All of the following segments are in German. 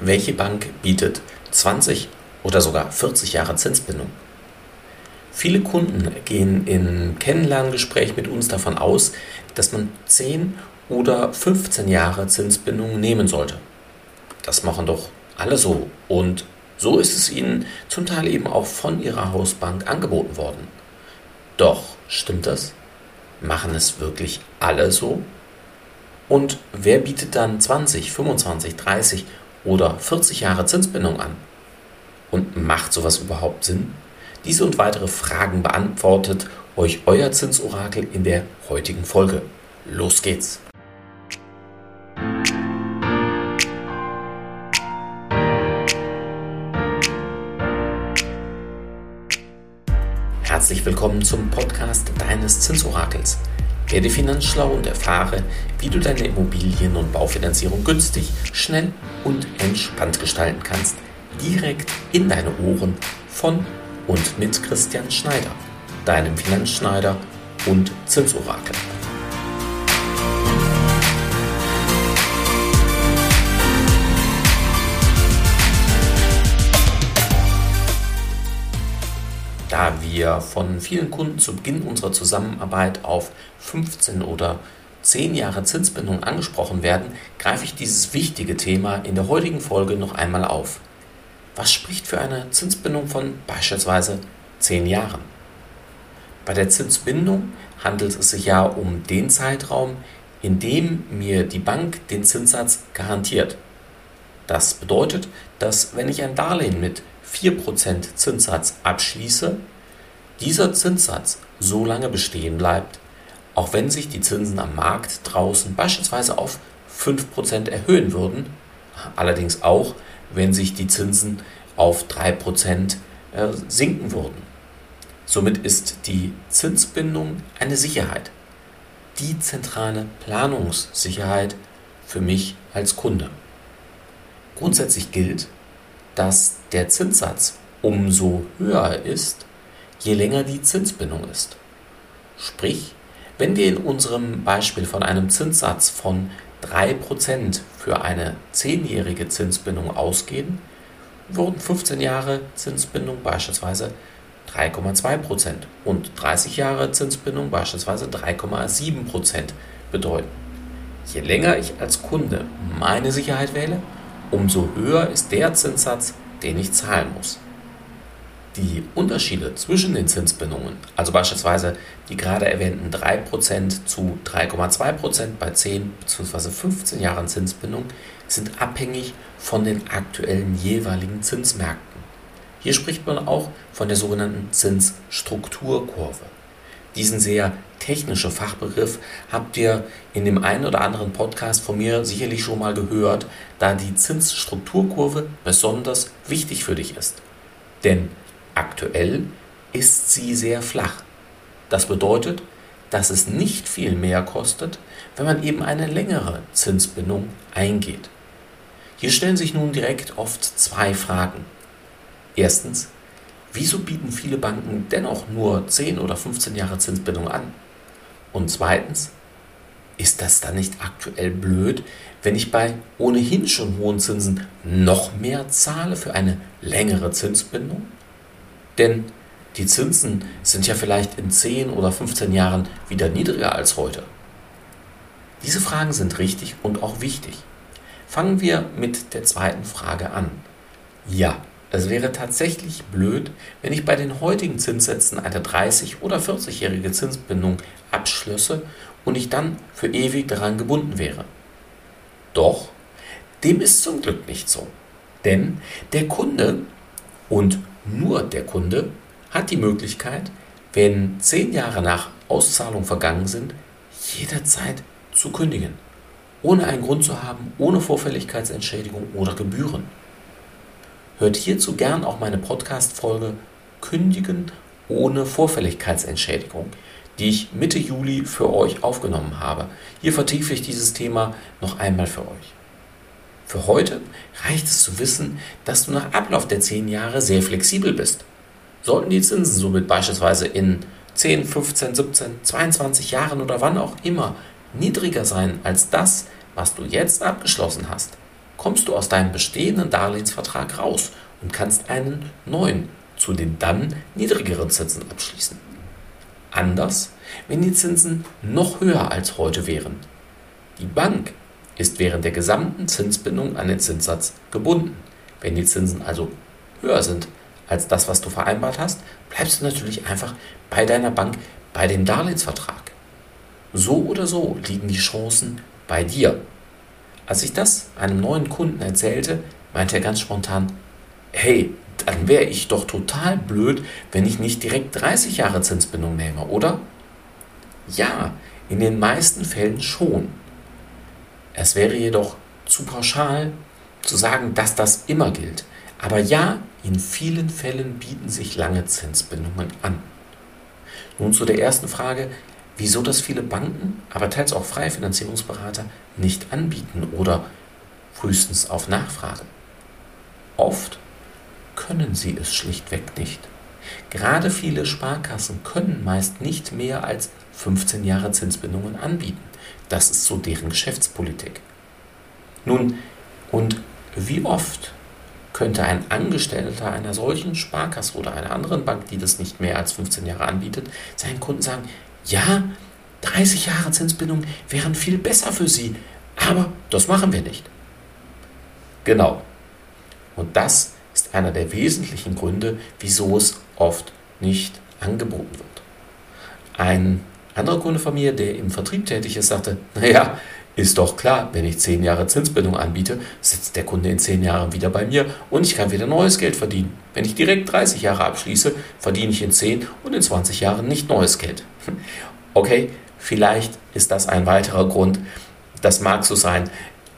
Welche Bank bietet 20 oder sogar 40 Jahre Zinsbindung? Viele Kunden gehen im Kennenlerngespräch mit uns davon aus, dass man 10 oder 15 Jahre Zinsbindung nehmen sollte. Das machen doch alle so und so ist es ihnen zum Teil eben auch von ihrer Hausbank angeboten worden. Doch, stimmt das? Machen es wirklich alle so? Und wer bietet dann 20, 25, 30 oder 40 Jahre Zinsbindung an? Und macht sowas überhaupt Sinn? Diese und weitere Fragen beantwortet euch euer Zinsorakel in der heutigen Folge. Los geht's! Herzlich willkommen zum Podcast deines Zinsorakels. Werde finanzschlau und erfahre, wie du deine Immobilien- und Baufinanzierung günstig, schnell und entspannt gestalten kannst, direkt in deine Ohren von und mit Christian Schneider, deinem Finanzschneider und Zinsorakel. Da wir von vielen Kunden zu Beginn unserer Zusammenarbeit auf 15 oder 10 Jahre Zinsbindung angesprochen werden, greife ich dieses wichtige Thema in der heutigen Folge noch einmal auf. Was spricht für eine Zinsbindung von beispielsweise 10 Jahren? Bei der Zinsbindung handelt es sich ja um den Zeitraum, in dem mir die Bank den Zinssatz garantiert. Das bedeutet, dass wenn ich ein Darlehen mit 4% Zinssatz abschließe, dieser Zinssatz so lange bestehen bleibt, auch wenn sich die Zinsen am Markt draußen beispielsweise auf 5% erhöhen würden, allerdings auch, wenn sich die Zinsen auf 3% äh, sinken würden. Somit ist die Zinsbindung eine Sicherheit, die zentrale Planungssicherheit für mich als Kunde. Grundsätzlich gilt, dass der Zinssatz umso höher ist, je länger die Zinsbindung ist. Sprich, wenn wir in unserem Beispiel von einem Zinssatz von 3% für eine 10-jährige Zinsbindung ausgehen, würden 15 Jahre Zinsbindung beispielsweise 3,2% und 30 Jahre Zinsbindung beispielsweise 3,7% bedeuten. Je länger ich als Kunde meine Sicherheit wähle, umso höher ist der Zinssatz, den ich zahlen muss. Die Unterschiede zwischen den Zinsbindungen, also beispielsweise die gerade erwähnten 3% zu 3,2% bei 10 bzw. 15 Jahren Zinsbindung, sind abhängig von den aktuellen jeweiligen Zinsmärkten. Hier spricht man auch von der sogenannten Zinsstrukturkurve. Diesen sehr technischen Fachbegriff habt ihr in dem einen oder anderen Podcast von mir sicherlich schon mal gehört, da die Zinsstrukturkurve besonders wichtig für dich ist. Denn aktuell ist sie sehr flach. Das bedeutet, dass es nicht viel mehr kostet, wenn man eben eine längere Zinsbindung eingeht. Hier stellen sich nun direkt oft zwei Fragen. Erstens, Wieso bieten viele Banken dennoch nur 10 oder 15 Jahre Zinsbindung an? Und zweitens, ist das dann nicht aktuell blöd, wenn ich bei ohnehin schon hohen Zinsen noch mehr zahle für eine längere Zinsbindung? Denn die Zinsen sind ja vielleicht in 10 oder 15 Jahren wieder niedriger als heute. Diese Fragen sind richtig und auch wichtig. Fangen wir mit der zweiten Frage an. Ja, es wäre tatsächlich blöd, wenn ich bei den heutigen Zinssätzen eine 30- oder 40-jährige Zinsbindung abschlösse und ich dann für ewig daran gebunden wäre. Doch, dem ist zum Glück nicht so. Denn der Kunde und nur der Kunde hat die Möglichkeit, wenn zehn Jahre nach Auszahlung vergangen sind, jederzeit zu kündigen. Ohne einen Grund zu haben, ohne Vorfälligkeitsentschädigung oder Gebühren. Hört hierzu gern auch meine Podcast-Folge Kündigen ohne Vorfälligkeitsentschädigung, die ich Mitte Juli für euch aufgenommen habe. Hier vertiefe ich dieses Thema noch einmal für euch. Für heute reicht es zu wissen, dass du nach Ablauf der 10 Jahre sehr flexibel bist. Sollten die Zinsen somit beispielsweise in 10, 15, 17, 22 Jahren oder wann auch immer niedriger sein als das, was du jetzt abgeschlossen hast, kommst du aus deinem bestehenden Darlehensvertrag raus und kannst einen neuen zu den dann niedrigeren Zinsen abschließen. Anders, wenn die Zinsen noch höher als heute wären. Die Bank ist während der gesamten Zinsbindung an den Zinssatz gebunden. Wenn die Zinsen also höher sind als das, was du vereinbart hast, bleibst du natürlich einfach bei deiner Bank, bei dem Darlehensvertrag. So oder so liegen die Chancen bei dir. Als ich das einem neuen Kunden erzählte, meinte er ganz spontan, hey, dann wäre ich doch total blöd, wenn ich nicht direkt 30 Jahre Zinsbindung nehme, oder? Ja, in den meisten Fällen schon. Es wäre jedoch zu pauschal zu sagen, dass das immer gilt. Aber ja, in vielen Fällen bieten sich lange Zinsbindungen an. Nun zu der ersten Frage, wieso das viele Banken, aber teils auch freie Finanzierungsberater nicht anbieten oder frühestens auf Nachfrage. Oft können sie es schlichtweg nicht. Gerade viele Sparkassen können meist nicht mehr als 15 Jahre Zinsbindungen anbieten. Das ist so deren Geschäftspolitik. Nun, und wie oft könnte ein Angestellter einer solchen Sparkasse oder einer anderen Bank, die das nicht mehr als 15 Jahre anbietet, seinen Kunden sagen, ja, 30 Jahre Zinsbindung wären viel besser für Sie, aber das machen wir nicht. Genau. Und das ist einer der wesentlichen Gründe, wieso es oft nicht angeboten wird. Ein anderer Kunde von mir, der im Vertrieb tätig ist, sagte, naja, ist doch klar, wenn ich 10 Jahre Zinsbindung anbiete, sitzt der Kunde in 10 Jahren wieder bei mir und ich kann wieder neues Geld verdienen. Wenn ich direkt 30 Jahre abschließe, verdiene ich in 10 und in 20 Jahren nicht neues Geld. Okay, vielleicht ist das ein weiterer Grund. Das mag so sein,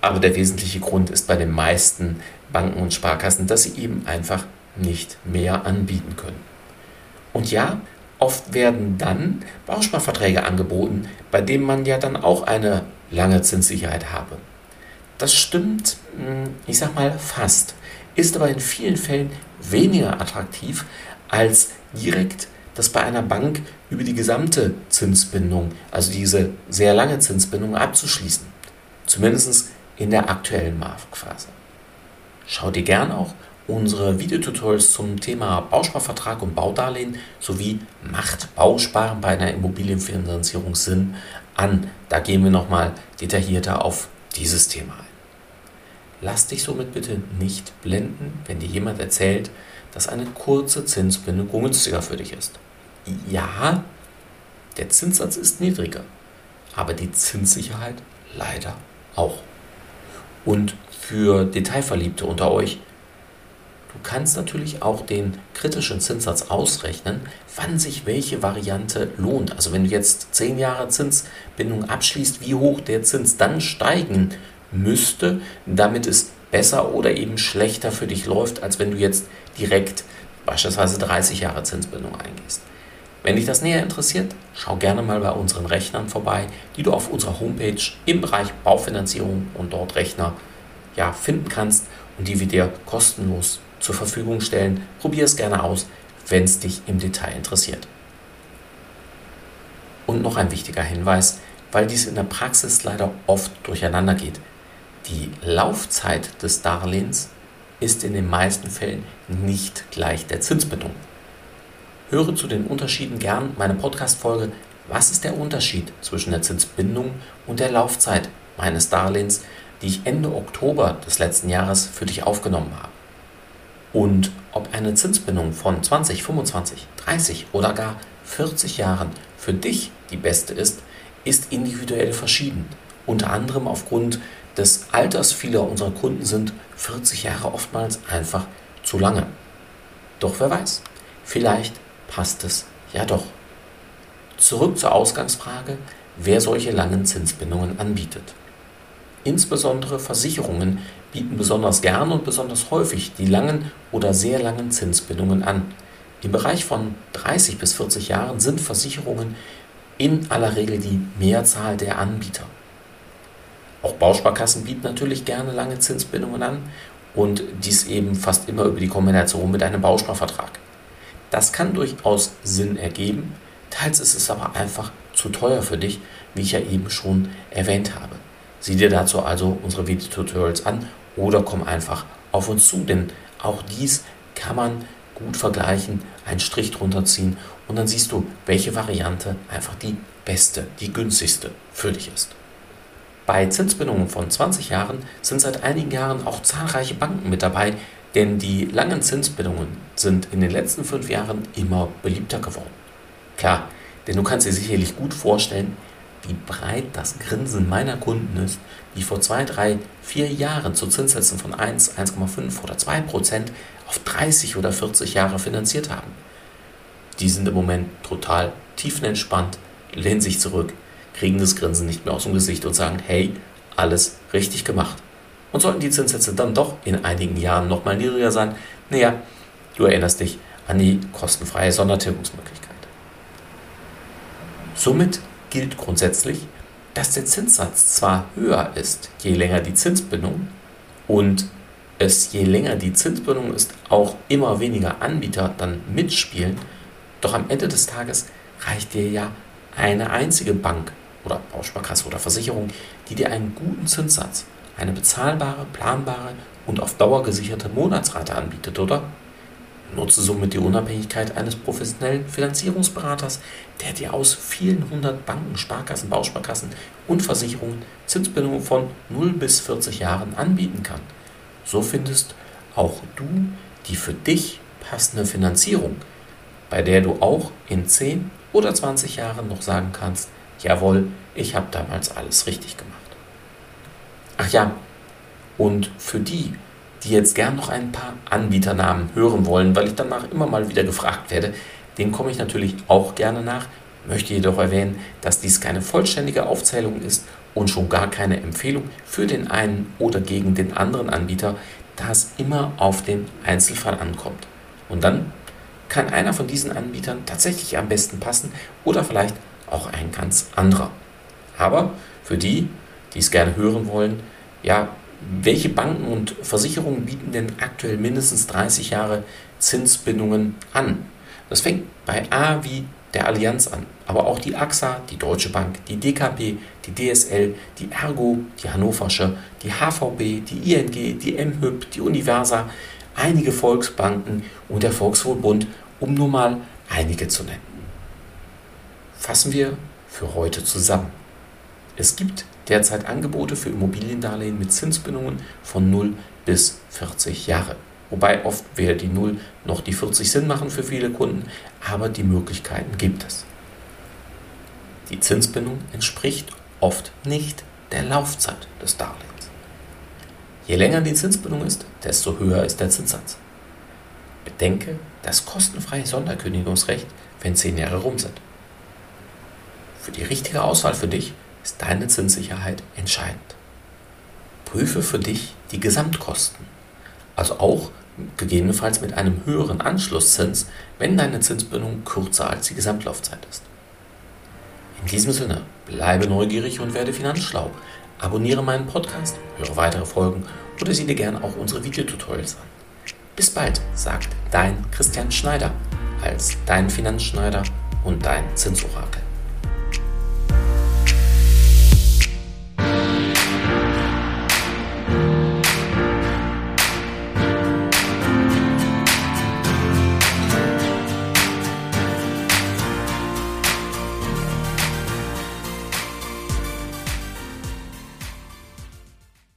aber der wesentliche Grund ist bei den meisten Banken und Sparkassen, dass sie eben einfach nicht mehr anbieten können. Und ja, oft werden dann Bausparverträge angeboten, bei denen man ja dann auch eine lange Zinssicherheit habe. Das stimmt, hm, ich sag mal fast, ist aber in vielen Fällen weniger attraktiv als direkt das bei einer Bank über die gesamte Zinsbindung, also diese sehr lange Zinsbindung abzuschließen. Zumindest in der aktuellen Marktphase. Schau dir gern auch unsere Videotutorials zum Thema Bausparvertrag und Baudarlehen sowie Macht Bausparen bei einer Immobilienfinanzierung Sinn an. Da gehen wir nochmal detaillierter auf dieses Thema ein. Lass dich somit bitte nicht blenden, wenn dir jemand erzählt, dass eine kurze Zinsbindung günstiger für dich ist. Ja, der Zinssatz ist niedriger, aber die Zinssicherheit leider auch. Und für Detailverliebte unter euch, du kannst natürlich auch den kritischen Zinssatz ausrechnen, wann sich welche Variante lohnt. Also wenn du jetzt 10 Jahre Zinsbindung abschließt, wie hoch der Zins dann steigen müsste, damit es besser oder eben schlechter für dich läuft, als wenn du jetzt direkt beispielsweise 30 Jahre Zinsbindung eingehst. Wenn dich das näher interessiert, schau gerne mal bei unseren Rechnern vorbei, die du auf unserer Homepage im Bereich Baufinanzierung und dort Rechner ja, finden kannst und die wir dir kostenlos zur Verfügung stellen. Probier es gerne aus, wenn es dich im Detail interessiert. Und noch ein wichtiger Hinweis, weil dies in der Praxis leider oft durcheinander geht. Die Laufzeit des Darlehens ist in den meisten Fällen nicht gleich der Zinsbindung. Höre zu den Unterschieden gern meine Podcast-Folge Was ist der Unterschied zwischen der Zinsbindung und der Laufzeit meines Darlehens, die ich Ende Oktober des letzten Jahres für dich aufgenommen habe. Und ob eine Zinsbindung von 20, 25, 30 oder gar 40 Jahren für dich die beste ist, ist individuell verschieden. Unter anderem aufgrund des Alters vieler unserer Kunden sind 40 Jahre oftmals einfach zu lange. Doch wer weiß, vielleicht passt es ja doch. Zurück zur Ausgangsfrage, wer solche langen Zinsbindungen anbietet. Insbesondere Versicherungen bieten besonders gern und besonders häufig die langen oder sehr langen Zinsbindungen an. Im Bereich von 30 bis 40 Jahren sind Versicherungen in aller Regel die Mehrzahl der Anbieter. Auch Bausparkassen bieten natürlich gerne lange Zinsbindungen an und dies eben fast immer über die Kombination mit einem Bausparvertrag. Das kann durchaus Sinn ergeben, teils ist es aber einfach zu teuer für dich, wie ich ja eben schon erwähnt habe. Sieh dir dazu also unsere Videotutorials an oder komm einfach auf uns zu, denn auch dies kann man gut vergleichen, einen Strich drunter ziehen und dann siehst du, welche Variante einfach die beste, die günstigste für dich ist. Bei Zinsbindungen von 20 Jahren sind seit einigen Jahren auch zahlreiche Banken mit dabei, denn die langen Zinsbindungen sind in den letzten fünf Jahren immer beliebter geworden. Klar, denn du kannst dir sicherlich gut vorstellen, wie breit das Grinsen meiner Kunden ist, die vor zwei, drei, vier Jahren zu Zinssätzen von 1, 1,5 oder 2 Prozent auf 30 oder 40 Jahre finanziert haben. Die sind im Moment total tiefenentspannt, lehnen sich zurück, kriegen das Grinsen nicht mehr aus dem Gesicht und sagen, hey, alles richtig gemacht. Und sollten die Zinssätze dann doch in einigen Jahren nochmal niedriger sein, naja, du erinnerst dich an die kostenfreie Sondertilgungsmöglichkeit. Somit gilt grundsätzlich, dass der Zinssatz zwar höher ist, je länger die Zinsbindung und es je länger die Zinsbindung ist, auch immer weniger Anbieter dann mitspielen, doch am Ende des Tages reicht dir ja eine einzige Bank oder Bausparkasse oder Versicherung, die dir einen guten Zinssatz, eine bezahlbare, planbare und auf Dauer gesicherte Monatsrate anbietet, oder? Nutze somit die Unabhängigkeit eines professionellen Finanzierungsberaters, der dir aus vielen hundert Banken, Sparkassen, Bausparkassen und Versicherungen Zinsbindungen von 0 bis 40 Jahren anbieten kann. So findest auch du die für dich passende Finanzierung, bei der du auch in 10 oder 20 Jahren noch sagen kannst, jawohl, ich habe damals alles richtig gemacht. Ach ja, und für die, die jetzt gern noch ein paar Anbieternamen hören wollen, weil ich danach immer mal wieder gefragt werde, den komme ich natürlich auch gerne nach, möchte jedoch erwähnen, dass dies keine vollständige Aufzählung ist und schon gar keine Empfehlung für den einen oder gegen den anderen Anbieter, da es immer auf den Einzelfall ankommt. Und dann kann einer von diesen Anbietern tatsächlich am besten passen oder vielleicht auch ein ganz anderer. Aber für die, die es gerne hören wollen, ja, welche Banken und Versicherungen bieten denn aktuell mindestens 30 Jahre Zinsbindungen an? Das fängt bei A wie der Allianz an, aber auch die AXA, die Deutsche Bank, die DKB, die DSL, die Ergo, die Hannoversche, die HVB, die ING, die MHÜB, die Universa, einige Volksbanken und der Volkswohlbund, um nur mal einige zu nennen. Fassen wir für heute zusammen. Es gibt derzeit Angebote für Immobiliendarlehen mit Zinsbindungen von 0 bis 40 Jahre. Wobei oft weder die 0 noch die 40 Sinn machen für viele Kunden, aber die Möglichkeiten gibt es. Die Zinsbindung entspricht oft nicht der Laufzeit des Darlehens. Je länger die Zinsbindung ist, desto höher ist der Zinssatz. Bedenke das kostenfreie Sonderkündigungsrecht, wenn 10 Jahre rum sind. Für die richtige Auswahl für dich ist deine Zinssicherheit entscheidend. Prüfe für dich die Gesamtkosten, also auch gegebenenfalls mit einem höheren Anschlusszins, wenn deine Zinsbindung kürzer als die Gesamtlaufzeit ist. In diesem Sinne, bleibe neugierig und werde finanzschlau. Abonniere meinen Podcast, höre weitere Folgen oder sieh dir gerne auch unsere Videotutorials an. Bis bald, sagt dein Christian Schneider als dein Finanzschneider und dein Zinsorakel.